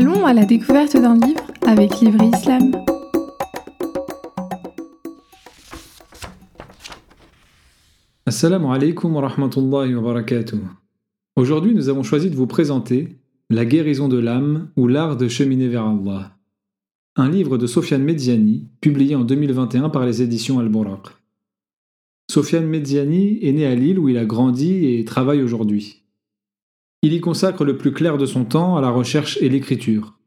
Allons à la découverte d'un livre avec Livre Islam. Assalamu alaikum wa rahmatullahi wa barakatuh. Aujourd'hui, nous avons choisi de vous présenter La guérison de l'âme ou l'art de cheminer vers Allah. Un livre de Sofiane Mediani, publié en 2021 par les éditions Al-Buraq. Sofiane Mediani est né à Lille où il a grandi et travaille aujourd'hui. Il y consacre le plus clair de son temps à la recherche et l'écriture.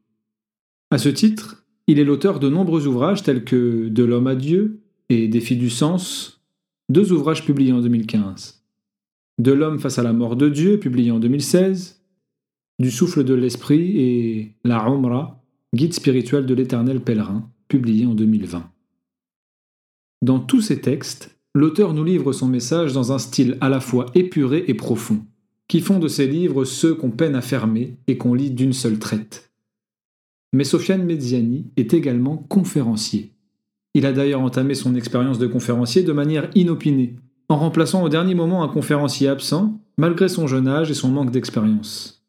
À ce titre, il est l'auteur de nombreux ouvrages tels que De l'homme à Dieu et Défi du sens, deux ouvrages publiés en 2015. De l'homme face à la mort de Dieu, publié en 2016, Du souffle de l'esprit et La Umra, guide spirituel de l'éternel pèlerin, publié en 2020. Dans tous ces textes, l'auteur nous livre son message dans un style à la fois épuré et profond qui font de ces livres ceux qu'on peine à fermer et qu'on lit d'une seule traite. Mais Sofiane Mediani est également conférencier. Il a d'ailleurs entamé son expérience de conférencier de manière inopinée, en remplaçant au dernier moment un conférencier absent, malgré son jeune âge et son manque d'expérience.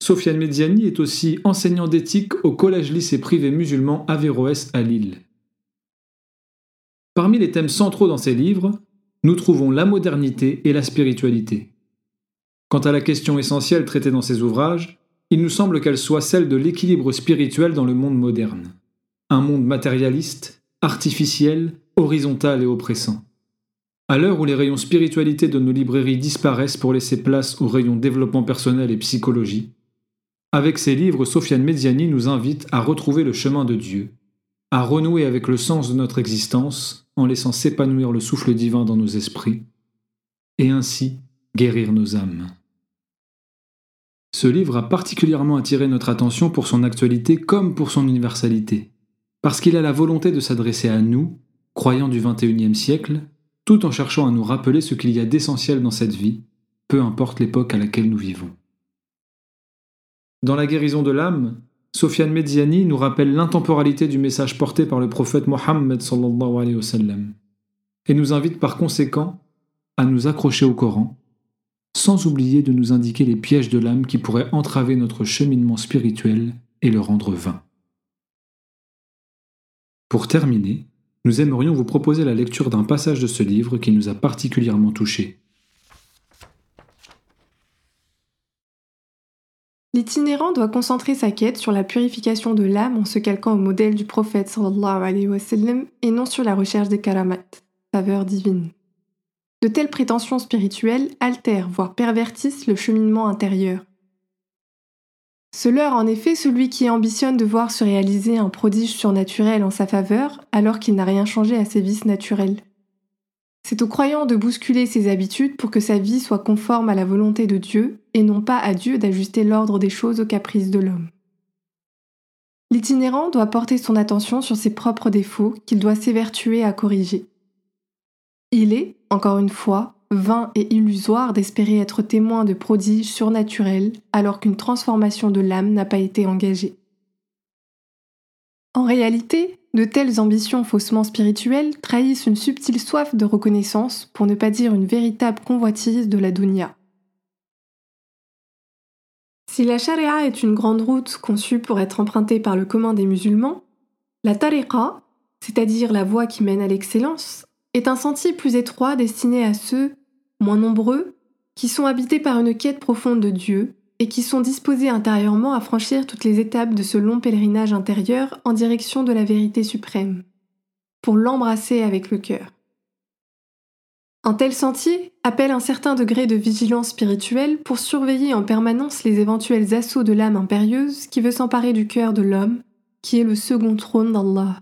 Sofiane Mediani est aussi enseignant d'éthique au collège-lycée privé musulman Averroès à Lille. Parmi les thèmes centraux dans ses livres, nous trouvons la modernité et la spiritualité. Quant à la question essentielle traitée dans ces ouvrages, il nous semble qu'elle soit celle de l'équilibre spirituel dans le monde moderne. Un monde matérialiste, artificiel, horizontal et oppressant. À l'heure où les rayons spiritualité de nos librairies disparaissent pour laisser place aux rayons développement personnel et psychologie, avec ses livres, Sofiane Mediani nous invite à retrouver le chemin de Dieu, à renouer avec le sens de notre existence en laissant s'épanouir le souffle divin dans nos esprits, et ainsi guérir nos âmes. Ce livre a particulièrement attiré notre attention pour son actualité comme pour son universalité, parce qu'il a la volonté de s'adresser à nous, croyants du XXIe siècle, tout en cherchant à nous rappeler ce qu'il y a d'essentiel dans cette vie, peu importe l'époque à laquelle nous vivons. Dans la guérison de l'âme, Sofiane Mediani nous rappelle l'intemporalité du message porté par le prophète Mohammed et nous invite par conséquent à nous accrocher au Coran sans oublier de nous indiquer les pièges de l'âme qui pourraient entraver notre cheminement spirituel et le rendre vain. Pour terminer, nous aimerions vous proposer la lecture d'un passage de ce livre qui nous a particulièrement touchés. L'itinérant doit concentrer sa quête sur la purification de l'âme en se calquant au modèle du prophète et non sur la recherche des karamat, faveurs divines. De telles prétentions spirituelles altèrent, voire pervertissent le cheminement intérieur. Ce leurre en effet celui qui ambitionne de voir se réaliser un prodige surnaturel en sa faveur alors qu'il n'a rien changé à ses vices naturels. C'est au croyant de bousculer ses habitudes pour que sa vie soit conforme à la volonté de Dieu et non pas à Dieu d'ajuster l'ordre des choses aux caprices de l'homme. L'itinérant doit porter son attention sur ses propres défauts qu'il doit s'évertuer à corriger. Il est, encore une fois, vain et illusoire d'espérer être témoin de prodiges surnaturels alors qu'une transformation de l'âme n'a pas été engagée. En réalité, de telles ambitions faussement spirituelles trahissent une subtile soif de reconnaissance, pour ne pas dire une véritable convoitise de la dunya. Si la charia est une grande route conçue pour être empruntée par le commun des musulmans, la tariqa, c'est-à-dire la voie qui mène à l'excellence, est un sentier plus étroit destiné à ceux, moins nombreux, qui sont habités par une quête profonde de Dieu et qui sont disposés intérieurement à franchir toutes les étapes de ce long pèlerinage intérieur en direction de la vérité suprême, pour l'embrasser avec le cœur. Un tel sentier appelle un certain degré de vigilance spirituelle pour surveiller en permanence les éventuels assauts de l'âme impérieuse qui veut s'emparer du cœur de l'homme, qui est le second trône d'Allah.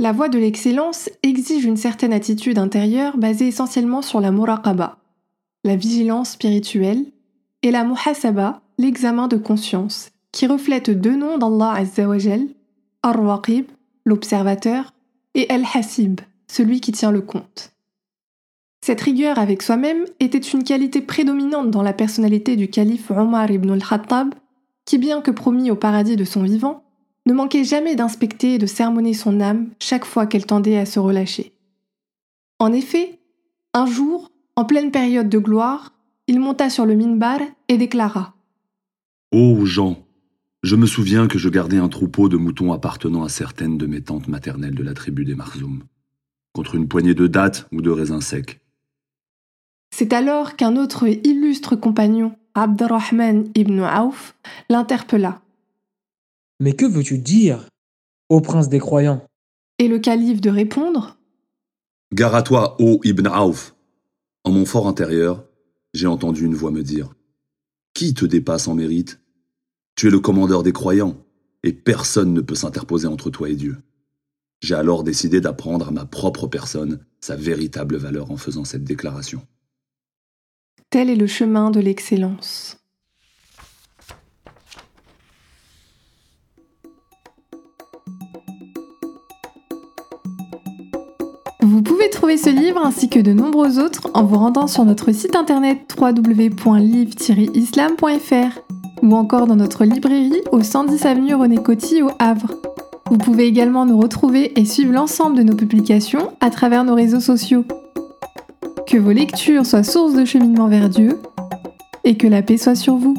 La voie de l'excellence exige une certaine attitude intérieure basée essentiellement sur la muraqaba, la vigilance spirituelle, et la muhasaba, l'examen de conscience, qui reflète deux noms d'Allah Azzawajal, Ar-Waqib, l'observateur, et Al-Hasib, celui qui tient le compte. Cette rigueur avec soi-même était une qualité prédominante dans la personnalité du calife Omar ibn al-Khattab, qui bien que promis au paradis de son vivant, ne manquait jamais d'inspecter et de sermonner son âme chaque fois qu'elle tendait à se relâcher. En effet, un jour, en pleine période de gloire, il monta sur le minbar et déclara Ô gens, je me souviens que je gardais un troupeau de moutons appartenant à certaines de mes tantes maternelles de la tribu des Marzoum, contre une poignée de dattes ou de raisins secs. C'est alors qu'un autre illustre compagnon, Abdurrahman ibn Auf, l'interpella. Mais que veux-tu dire, ô prince des croyants? Et le calife de répondre Gare à toi, ô Ibn Auf En mon fort intérieur, j'ai entendu une voix me dire Qui te dépasse en mérite? Tu es le commandeur des croyants, et personne ne peut s'interposer entre toi et Dieu. J'ai alors décidé d'apprendre à ma propre personne sa véritable valeur en faisant cette déclaration. Tel est le chemin de l'excellence. Vous pouvez trouver ce livre ainsi que de nombreux autres en vous rendant sur notre site internet www.livre-islam.fr ou encore dans notre librairie au 110 avenue René Coty au Havre. Vous pouvez également nous retrouver et suivre l'ensemble de nos publications à travers nos réseaux sociaux. Que vos lectures soient source de cheminement vers Dieu et que la paix soit sur vous.